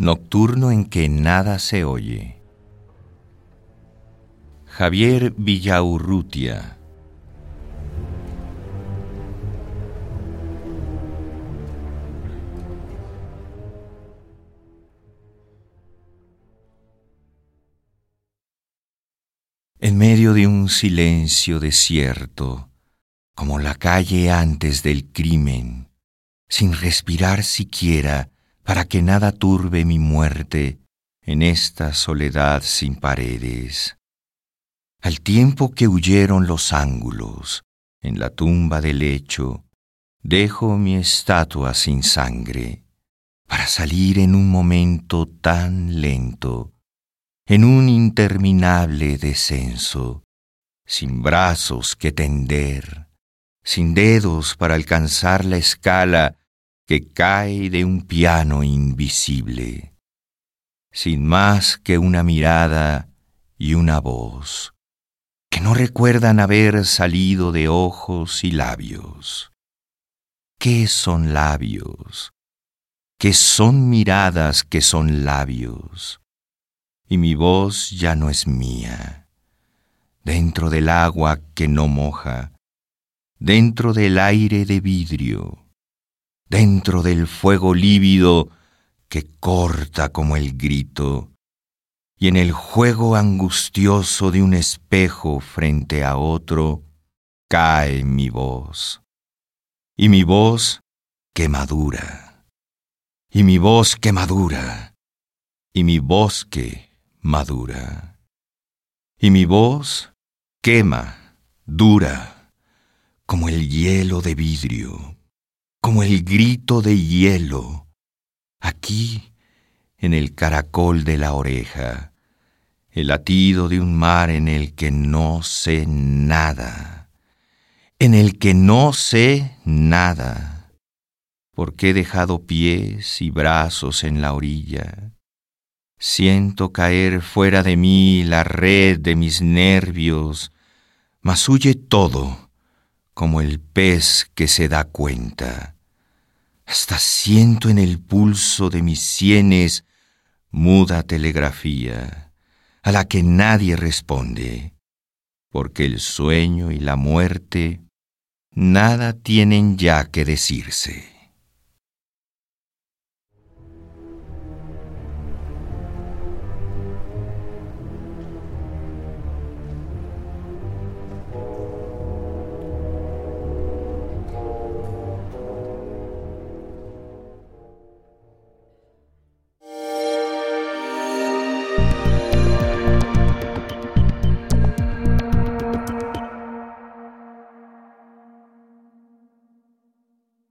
Nocturno en que nada se oye. Javier Villaurrutia. En medio de un silencio desierto, como la calle antes del crimen, sin respirar siquiera, para que nada turbe mi muerte en esta soledad sin paredes. Al tiempo que huyeron los ángulos en la tumba del lecho, dejo mi estatua sin sangre para salir en un momento tan lento, en un interminable descenso, sin brazos que tender, sin dedos para alcanzar la escala que cae de un piano invisible, sin más que una mirada y una voz, que no recuerdan haber salido de ojos y labios. ¿Qué son labios? ¿Qué son miradas que son labios? Y mi voz ya no es mía. Dentro del agua que no moja, dentro del aire de vidrio, dentro del fuego lívido que corta como el grito, y en el juego angustioso de un espejo frente a otro, cae mi voz. Y mi voz que madura, y mi voz que madura, y mi bosque madura, y mi voz quema, dura, como el hielo de vidrio como el grito de hielo, aquí en el caracol de la oreja, el latido de un mar en el que no sé nada, en el que no sé nada, porque he dejado pies y brazos en la orilla. Siento caer fuera de mí la red de mis nervios, mas huye todo como el pez que se da cuenta. Hasta siento en el pulso de mis sienes muda telegrafía, a la que nadie responde, porque el sueño y la muerte nada tienen ya que decirse.